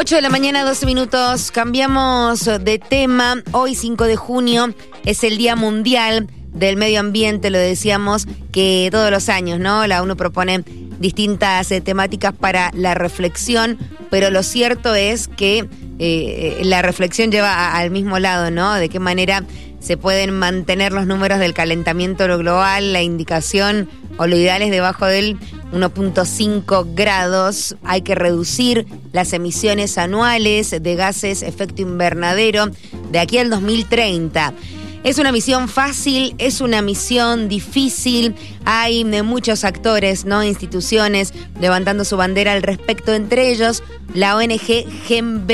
8 de la mañana, 12 minutos. Cambiamos de tema. Hoy, 5 de junio, es el Día Mundial del Medio Ambiente. Lo decíamos que todos los años, ¿no? La ONU propone distintas eh, temáticas para la reflexión, pero lo cierto es que eh, la reflexión lleva al mismo lado, ¿no? De qué manera se pueden mantener los números del calentamiento global, la indicación o lo ideal es debajo del 1.5 grados. Hay que reducir las emisiones anuales de gases efecto invernadero de aquí al 2030. Es una misión fácil, es una misión difícil. Hay muchos actores, no instituciones levantando su bandera al respecto, entre ellos la ONG GEMB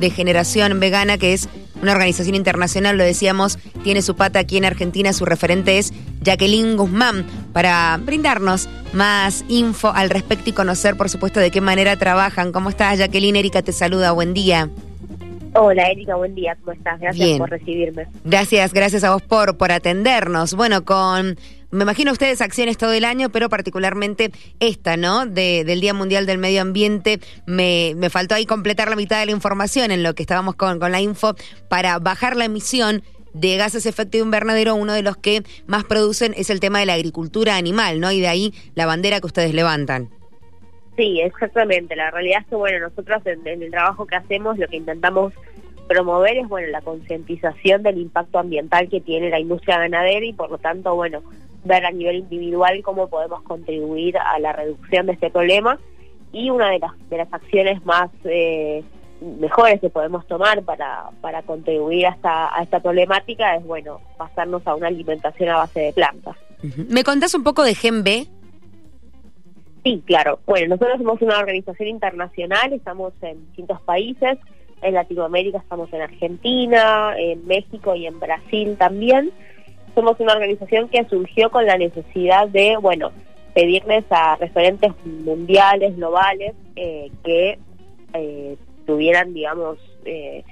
de Generación Vegana, que es una organización internacional, lo decíamos, tiene su pata aquí en Argentina, su referente es Jacqueline Guzmán, para brindarnos más info al respecto y conocer, por supuesto, de qué manera trabajan. ¿Cómo estás, Jacqueline? Erika te saluda, buen día. Hola Erika, buen día, ¿cómo estás? Gracias por recibirme. Gracias, gracias a vos por, por atendernos. Bueno, con me imagino ustedes acciones todo el año, pero particularmente esta, ¿no? De, del Día Mundial del Medio Ambiente. Me, me faltó ahí completar la mitad de la información en lo que estábamos con, con la info para bajar la emisión de gases efecto invernadero, uno de los que más producen es el tema de la agricultura animal, ¿no? Y de ahí la bandera que ustedes levantan. Sí, exactamente. La realidad es que, bueno, nosotros en, en el trabajo que hacemos lo que intentamos promover es, bueno, la concientización del impacto ambiental que tiene la industria ganadera y, por lo tanto, bueno, ver a nivel individual cómo podemos contribuir a la reducción de este problema y una de las, de las acciones más eh, mejores que podemos tomar para, para contribuir a esta, a esta problemática es, bueno, pasarnos a una alimentación a base de plantas. ¿Me contás un poco de GEMB? Sí, claro. Bueno, nosotros somos una organización internacional, estamos en distintos países. En Latinoamérica estamos en Argentina, en México y en Brasil también somos una organización que surgió con la necesidad de, bueno, pedirles a referentes mundiales, globales, eh, que eh, tuvieran, digamos, eh,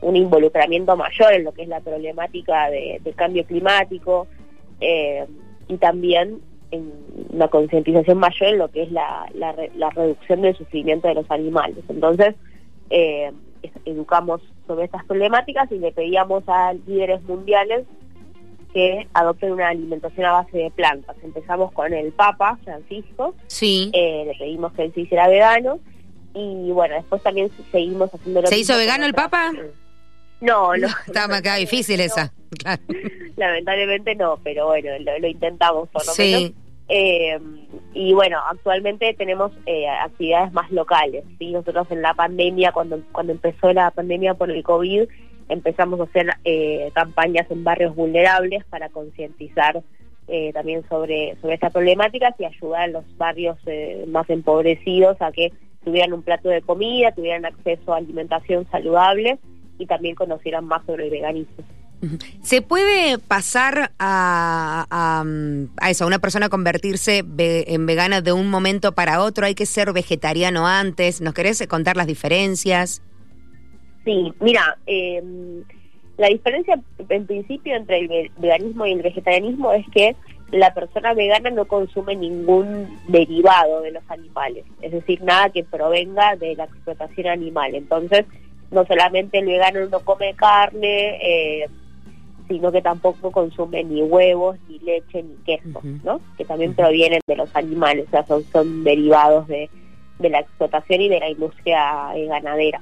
un involucramiento mayor en lo que es la problemática de, cambio climático y también en una concientización mayor en lo que es la, la, reducción del sufrimiento de los animales. Entonces, educamos sobre estas problemáticas y le pedíamos a líderes mundiales que adopten una alimentación a base de plantas. Empezamos con el Papa Francisco, sí. Eh, le pedimos que él se hiciera vegano y bueno, después también seguimos haciendo ¿Se hizo vegano el Papa? No, no. Estaba acá difícil esa. Lamentablemente no, pero bueno, lo, intentamos por lo menos. Eh, y bueno, actualmente tenemos eh, actividades más locales. ¿sí? Nosotros en la pandemia, cuando, cuando empezó la pandemia por el COVID, empezamos a hacer eh, campañas en barrios vulnerables para concientizar eh, también sobre, sobre estas problemáticas y ayudar a los barrios eh, más empobrecidos a que tuvieran un plato de comida, tuvieran acceso a alimentación saludable y también conocieran más sobre el veganismo. ¿Se puede pasar a, a, eso, a una persona convertirse en vegana de un momento para otro? ¿Hay que ser vegetariano antes? ¿Nos querés contar las diferencias? Sí, mira, em, la diferencia en principio entre el veganismo y el vegetarianismo es que la persona vegana no consume ningún derivado de los animales, es decir, nada que provenga de la explotación animal. Entonces, no solamente el vegano no come carne, eh, sino que tampoco consume ni huevos, ni leche, ni queso, ¿no? Que también provienen de los animales, o sea, son, son derivados de, de la explotación y de la industria eh, ganadera.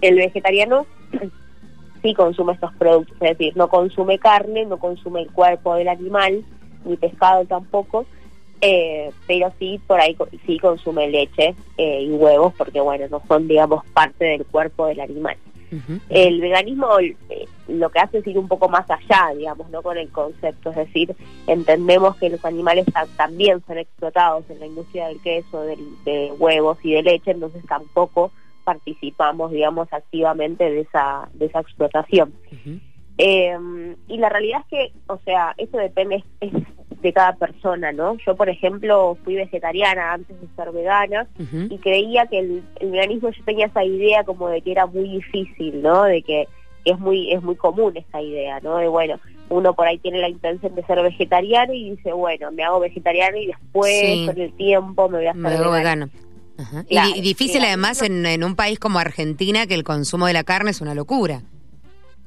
El vegetariano sí consume estos productos, es decir, no consume carne, no consume el cuerpo del animal, ni pescado tampoco, eh, pero sí por ahí sí consume leche eh, y huevos porque bueno no son digamos parte del cuerpo del animal. El veganismo eh, lo que hace es ir un poco más allá digamos no con el concepto es decir entendemos que los animales también son explotados en la industria del queso de huevos y de leche entonces tampoco participamos, digamos, activamente de esa, de esa explotación. Em, y la realidad es que, o sea, eso depende de cada persona, ¿no? Yo, por ejemplo, fui vegetariana antes de ser vegana y creía que el, veganismo, yo tenía esa idea como de que era muy difícil, ¿no? De que es muy es muy común esa idea, ¿no? De bueno, uno por ahí tiene la intención de ser vegetariano y dice, bueno, me hago vegetariano y después con el tiempo me voy a hacer vegano. y, difícil además en, en un país como Argentina que el consumo de la carne es una locura.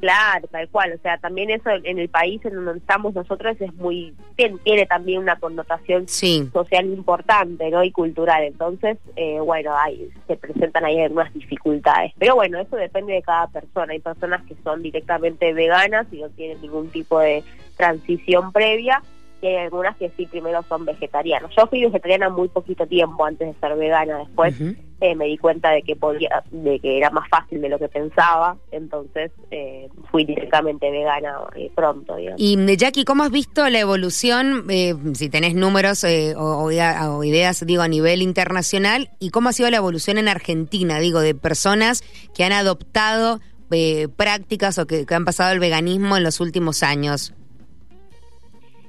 Claro, tal cual. O sea, también eso en el país en donde estamos nosotros es muy tiene, también una connotación social importante, ¿no? Y cultural. Entonces, eh, bueno, ahí se presentan ahí algunas dificultades. Pero bueno, eso depende de cada persona. Hay personas que son directamente veganas y no tienen ningún tipo de transición previa y hay algunas que sí primero son vegetarianas. Yo fui vegetariana muy poquito tiempo antes de ser vegana, después eh, me di cuenta de que podía, de que era más fácil de lo que pensaba, entonces eh, fui directamente vegana eh, pronto. Y Jackie, ¿cómo has visto la evolución, si tenés números o, ideas, digo, a nivel internacional, y cómo ha sido la evolución en Argentina, digo, de personas que han adoptado prácticas o que han pasado el veganismo en los últimos años?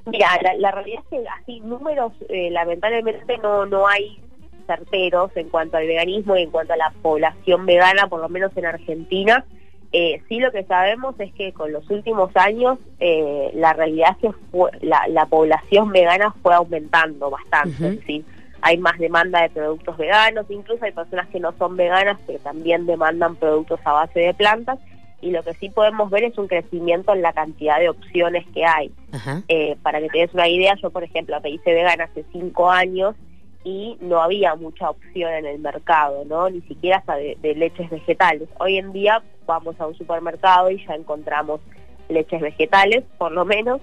Mira, la, realidad es que así números eh, lamentablemente no, no hay certeros en cuanto al veganismo y en cuanto a la población vegana, por lo menos en Argentina. Eh, sí lo que sabemos es que con los últimos años eh, la realidad es que la, población vegana fue aumentando bastante. Hay más demanda de productos veganos, incluso hay personas que no son veganas que también demandan productos a base de plantas y lo que sí podemos ver es un crecimiento en la cantidad de opciones que hay. Eh, para que te des una idea, yo por ejemplo me hice vegana hace cinco años y no había mucha opción en el mercado, ¿no? Ni siquiera hasta de, leches vegetales. Hoy en día vamos a un supermercado y ya encontramos leches vegetales, por lo menos,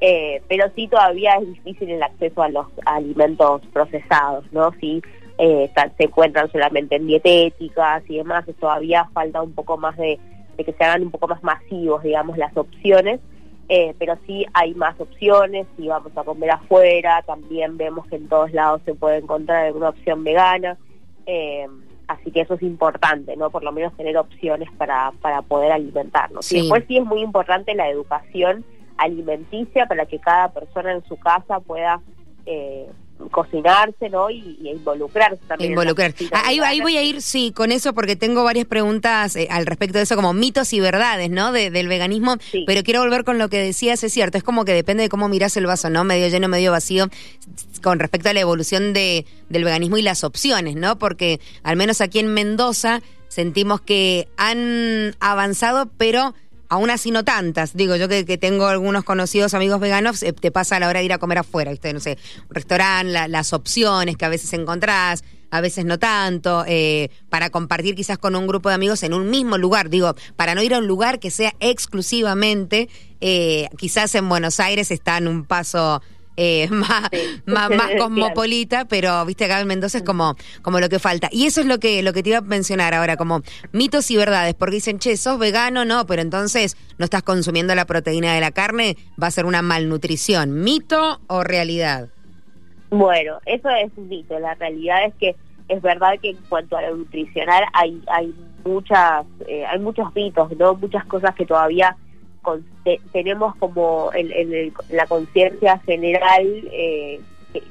eh, pero sí todavía es difícil el acceso a los alimentos procesados, ¿no? Sí eh, se encuentran solamente en dietéticas y demás, todavía falta un poco más de de que se hagan un poco más masivos, digamos, las opciones, eh, pero sí hay más opciones, si vamos a comer afuera, también vemos que en todos lados se puede encontrar alguna opción vegana, eh, así que eso es importante, ¿no? Por lo menos tener opciones para, para poder alimentarnos. Y después sí es muy importante la educación alimenticia para que cada persona en su casa pueda eh, cocinarse, ¿no? Y, involucrarse también. Involucrar. ahí, ahí, voy a ir, sí, con eso, porque tengo varias preguntas eh, al respecto de eso, como mitos y verdades, ¿no? del veganismo. Pero quiero volver con lo que decías, es cierto, es como que depende de cómo miras el vaso, ¿no? Medio lleno, medio vacío, con respecto a la evolución de, del veganismo y las opciones, ¿no? Porque al menos aquí en Mendoza sentimos que han avanzado, pero aún así no tantas. Digo, yo que, tengo algunos conocidos amigos veganos, eh, te pasa a la hora de ir a comer afuera, ¿viste? No sé, un restaurante, las opciones que a veces encontrás, a veces no tanto, eh, para compartir quizás con un grupo de amigos en un mismo lugar. Digo, para no ir a un lugar que sea exclusivamente, eh, quizás en Buenos Aires están un paso eh, más, más, cosmopolita, pero viste acá en Mendoza es como, como lo que falta. Y eso es lo que, lo que te iba a mencionar ahora, como mitos y verdades, porque dicen, che, sos vegano, no, pero entonces no estás consumiendo la proteína de la carne, va a ser una malnutrición. ¿Mito o realidad? Bueno, eso es un mito. La realidad es que es verdad que en cuanto a lo nutricional hay, hay muchas, eh, hay muchos mitos, ¿no? Muchas cosas que todavía tenemos como en, la conciencia general eh,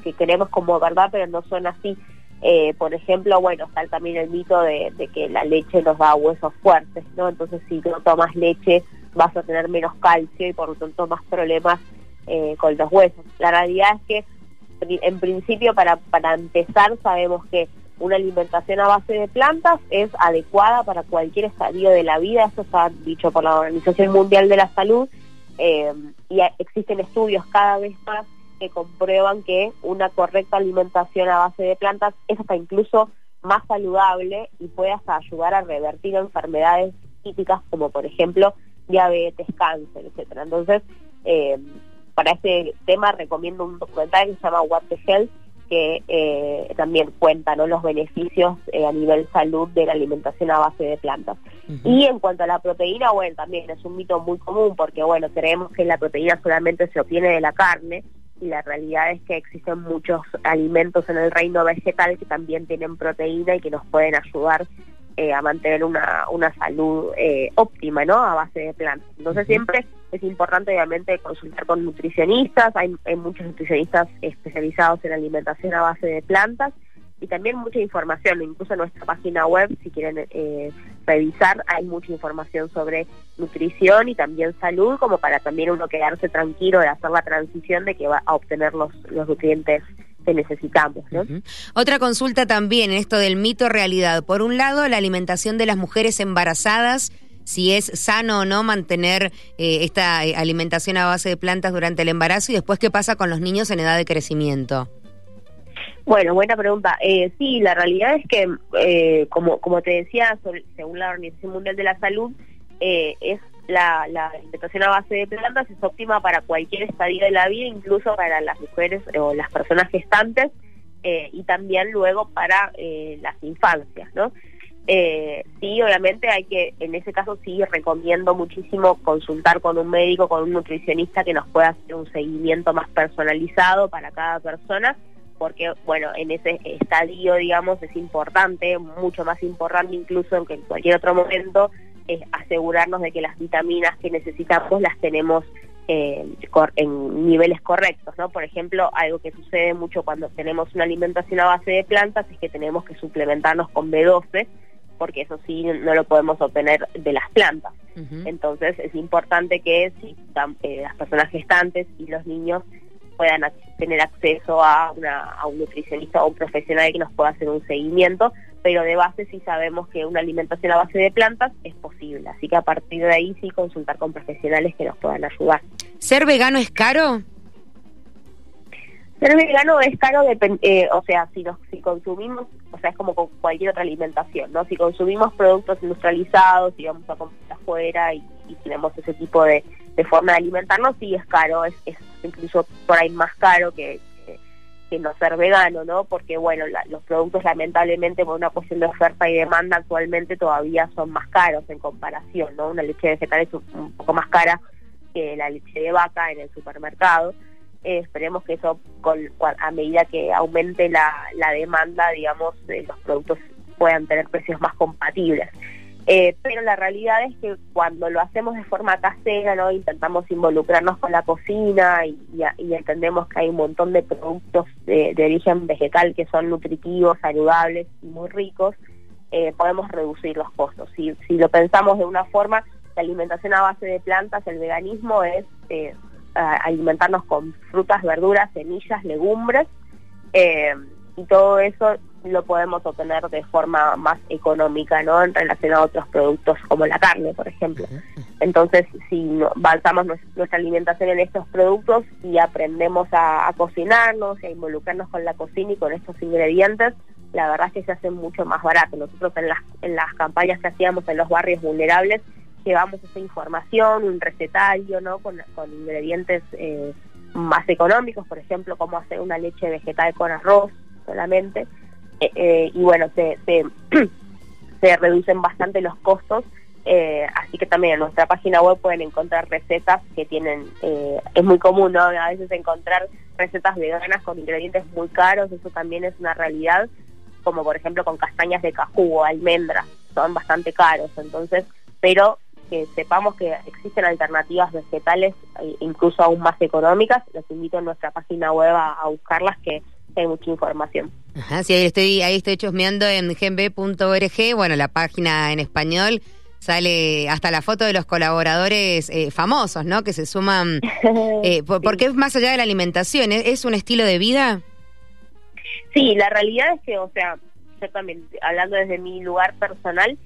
que, tenemos como verdad, pero no son así. Eh, por ejemplo, bueno, está también el mito de, que la leche nos da huesos fuertes, ¿no? Entonces, si no tomas leche, vas a tener menos calcio y por lo tanto más problemas eh, con los huesos. La realidad es que, en principio, para empezar, sabemos que una alimentación a base de plantas es adecuada para cualquier estadio de la vida, eso está dicho por la Organización Mundial de la Salud, eh, y existen estudios cada vez más que comprueban que una correcta alimentación a base de plantas es hasta incluso más saludable y puede hasta ayudar a revertir enfermedades típicas como por ejemplo diabetes, cáncer, etcétera. Entonces, eh, para este tema recomiendo un documental que se llama What the Health, que eh, también cuentan los beneficios eh, a nivel salud de la alimentación a base de plantas. Y en cuanto a la proteína, bueno, también es un mito muy común porque, bueno, creemos que la proteína solamente se obtiene de la carne y la realidad es que existen muchos alimentos en el reino vegetal que también tienen proteína y que nos pueden ayudar eh, a mantener una, una salud óptima, ¿no? A base de plantas. Entonces siempre es importante obviamente consultar con nutricionistas, hay, muchos nutricionistas especializados en alimentación a base de plantas y también mucha información, incluso en nuestra página web, si quieren eh, revisar, hay mucha información sobre nutrición y también salud, como para también uno quedarse tranquilo de hacer la transición de que va a obtener los, los nutrientes necesitamos. ¿no? Otra consulta también en esto del mito realidad. Por un lado, la alimentación de las mujeres embarazadas si es sano o no mantener eh, esta eh, alimentación a base de plantas durante el embarazo y después qué pasa con los niños en edad de crecimiento. Bueno, buena pregunta. Eh, sí, la realidad es que, eh, como, como te decía, según la Organización Mundial de la Salud, es la, alimentación a base de plantas es óptima para cualquier estadio de la vida, incluso para las mujeres o las personas gestantes y también luego para las infancias, ¿no? Eh, sí, obviamente hay que, en ese caso sí recomiendo muchísimo consultar con un médico, con un nutricionista que nos pueda hacer un seguimiento más personalizado para cada persona, porque bueno, en ese estadio, digamos, es importante, mucho más importante incluso que en cualquier otro momento, es asegurarnos de que las vitaminas que necesitamos las tenemos eh, en niveles correctos, ¿no? Por ejemplo, algo que sucede mucho cuando tenemos una alimentación a base de plantas es que tenemos que suplementarnos con B12, porque eso sí no lo podemos obtener de las plantas. Entonces es importante que si, eh, las personas gestantes y los niños puedan tener acceso a, a un nutricionista o un profesional que nos pueda hacer un seguimiento, pero de base sí sabemos que una alimentación a base de plantas es posible, así que a partir de ahí sí consultar con profesionales que nos puedan ayudar. ¿Ser vegano es caro? Ser vegano es caro, eh, o sea, si, nos, consumimos, o sea, es como con cualquier otra alimentación, ¿no? Si consumimos productos industrializados y vamos a comprar afuera y, tenemos ese tipo de, forma de alimentarnos, sí es caro, es, incluso por ahí más caro que, no ser vegano, ¿no? Porque, bueno, los productos lamentablemente por una cuestión de oferta y demanda actualmente todavía son más caros en comparación, ¿no? Una leche vegetal es un poco más cara que la leche de vaca en el supermercado. Eh, esperemos que eso, con, a medida que aumente la, demanda, digamos, los productos puedan tener precios más compatibles. Eh, pero la realidad es que cuando lo hacemos de forma casera, ¿no? intentamos involucrarnos con la cocina y, entendemos que hay un montón de productos de, origen vegetal que son nutritivos, saludables y muy ricos, eh, podemos reducir los costos. Si, si lo pensamos de una forma, la alimentación a base de plantas, el veganismo es alimentarnos con frutas, verduras, semillas, legumbres, eh, y todo eso lo podemos obtener de forma más económica, ¿no? En relación a otros productos como la carne, por ejemplo. Entonces, si basamos nuestra alimentación en estos productos y aprendemos a, cocinarnos y a involucrarnos con la cocina y con estos ingredientes, la verdad es que se hace mucho más barato. Nosotros en las, en las campañas que hacíamos en los barrios vulnerables llevamos esa información, un recetario, ¿no? Con, ingredientes eh, más económicos, por ejemplo, cómo hacer una leche vegetal con arroz solamente. Eh, eh, y bueno, se, se, reducen bastante los costos. así que también en nuestra página web pueden encontrar recetas que tienen, es muy común, ¿no? A veces encontrar recetas veganas con ingredientes muy caros, eso también es una realidad, como por ejemplo con castañas de cajú o almendras, son bastante caros, entonces, pero que sepamos que existen alternativas vegetales e incluso aún más económicas, los invito a nuestra página web a, buscarlas que hay mucha información. Ajá, sí, ahí estoy, ahí estoy chusmeando en genb.org, bueno, la página en español sale hasta la foto de los colaboradores eh, famosos, ¿no? Que se suman, eh, porque es más allá de la alimentación, ¿es un estilo de vida? Sí, la realidad es que, o sea, yo también, hablando desde mi lugar personal,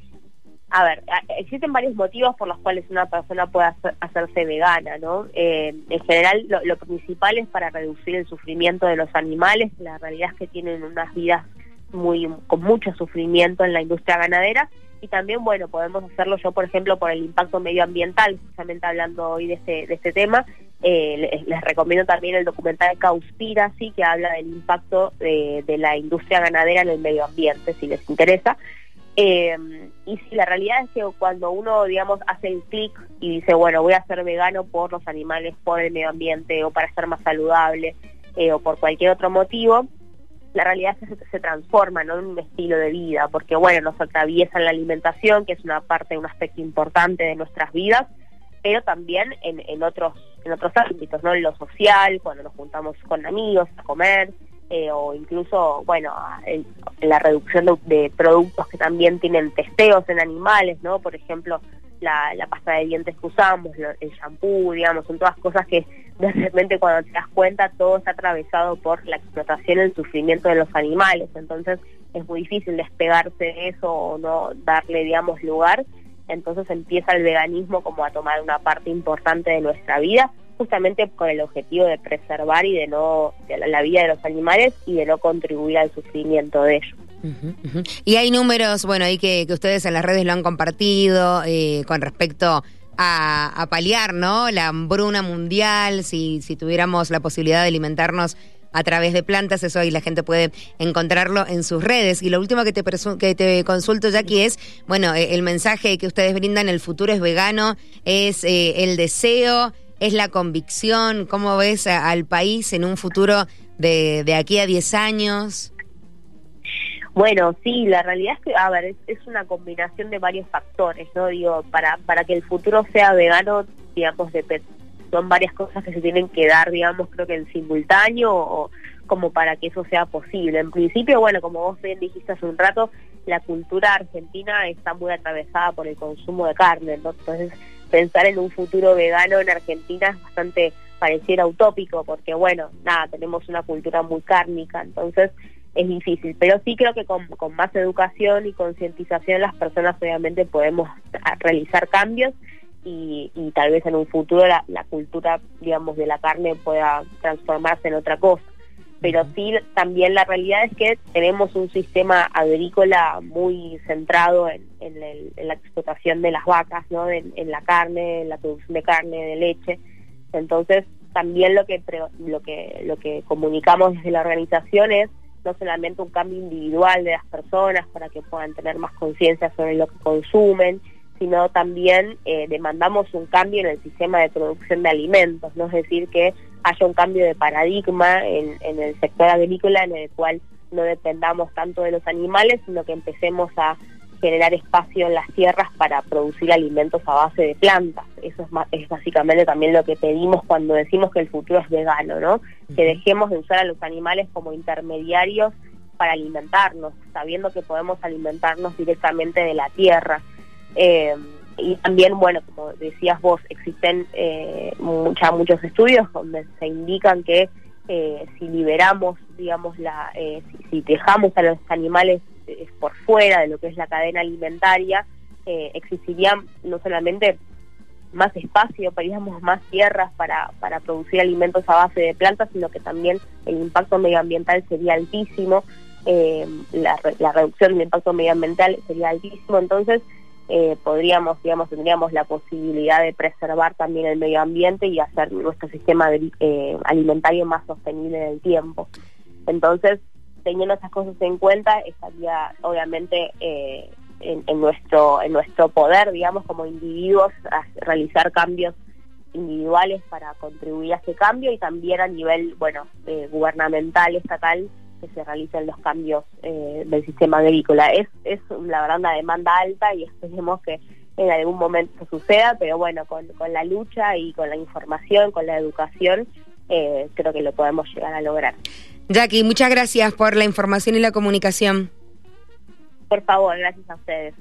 a ver, existen varios motivos por los cuales una persona puede hacerse vegana, ¿no? Eh, en general, lo, principal es para reducir el sufrimiento de los animales. La realidad es que tienen unas vidas muy con mucho sufrimiento en la industria ganadera y también, bueno, podemos hacerlo yo, por ejemplo, por el impacto medioambiental, justamente hablando hoy de este, de este tema. Eh, les, recomiendo también el documental sí que habla del impacto de, de la industria ganadera en el medio ambiente, si les interesa. Eh, y si la realidad es que cuando uno, digamos, hace el clic y dice, bueno, voy a ser vegano por los animales, por el medio ambiente o para ser más saludable eh, o por cualquier otro motivo, la realidad es que se, transforma en un estilo de vida, porque bueno, nos atraviesa la alimentación, que es una parte, un aspecto importante de nuestras vidas, pero también en otros en otros ámbitos, ¿no? En lo social, cuando nos juntamos con amigos a comer, eh, o incluso, bueno, en, la reducción de, productos que también tienen testeos en animales, ¿no? Por ejemplo, la, pasta de dientes que usamos, el shampoo, digamos, son todas cosas que de repente cuando te das cuenta todo está atravesado por la explotación el sufrimiento de los animales, entonces es muy difícil despegarse de eso o no darle, digamos, lugar, entonces empieza el veganismo como a tomar una parte importante de nuestra vida, justamente con el objetivo de preservar y de no la, vida de los animales y de no contribuir al sufrimiento de ellos. Y hay números, bueno, ahí que, ustedes en las redes lo han compartido eh, con respecto a, paliar, ¿no? La hambruna mundial, si, si tuviéramos la posibilidad de alimentarnos a través de plantas, eso ahí la gente puede encontrarlo en sus redes. Y lo último que te, que te consulto, Jackie, es, bueno, eh, el mensaje que ustedes brindan, el futuro es vegano, es eh, el deseo, es la convicción, ¿cómo ves al país en un futuro de, de aquí a 10 años? Bueno, sí, la realidad es que, a ver, es, una combinación de varios factores, ¿no? Digo, para, para que el futuro sea vegano, digamos, son varias cosas que se tienen que dar, digamos, creo que en simultáneo o como para que eso sea posible. En principio, bueno, como vos bien dijiste hace un rato, la cultura argentina está muy atravesada por el consumo de carne, Entonces, pensar en un futuro vegano en Argentina es bastante pareciera utópico, porque bueno, nada, tenemos una cultura muy cárnica, entonces es difícil, pero sí creo que con, más educación y concientización las personas obviamente podemos realizar cambios y, tal vez en un futuro la, cultura, digamos, de la carne pueda transformarse en otra cosa. Pero sí, también la realidad es que tenemos un sistema agrícola muy centrado en, la explotación de las vacas, ¿no? En, en, la carne, en la producción de carne, de leche. Entonces, también lo que, lo que, lo que comunicamos desde la organización es no solamente un cambio individual de las personas para que puedan tener más conciencia sobre lo que consumen, sino también eh, demandamos un cambio en el sistema de producción de alimentos, ¿no? es decir, que haya un cambio de paradigma en, en el sector agrícola en el cual no dependamos tanto de los animales, sino que empecemos a generar espacio en las tierras para producir alimentos a base de plantas. Eso es, es básicamente también lo que pedimos cuando decimos que el futuro es vegano, ¿no? Que dejemos de usar a los animales como intermediarios para alimentarnos, sabiendo que podemos alimentarnos directamente de la tierra. Eh, y también, bueno, como decías vos, existen eh, muchos estudios donde se indican que eh, si liberamos, digamos, la, eh, si, dejamos a los animales por fuera de lo que es la cadena alimentaria, eh, existirían no solamente más espacio, digamos más tierras para, para producir alimentos a base de plantas, sino que también el impacto medioambiental sería altísimo, eh, la, la, reducción del impacto medioambiental sería altísimo, entonces eh, podríamos, digamos, tendríamos la posibilidad de preservar también el medio ambiente y hacer nuestro sistema alimentario más sostenible en el tiempo. Entonces, teniendo esas cosas en cuenta, estaría obviamente eh, en, nuestro en nuestro poder, digamos, como individuos, realizar cambios individuales para contribuir a ese cambio y también a nivel, bueno, eh, gubernamental, estatal, que se realicen los cambios eh, del sistema agrícola. Es, es la verdad una demanda alta y esperemos que en algún momento suceda, pero bueno, con, con la lucha y con la información, con la educación, creo que lo podemos llegar a lograr. Jackie, muchas gracias por la información y la comunicación. Por favor, gracias a ustedes.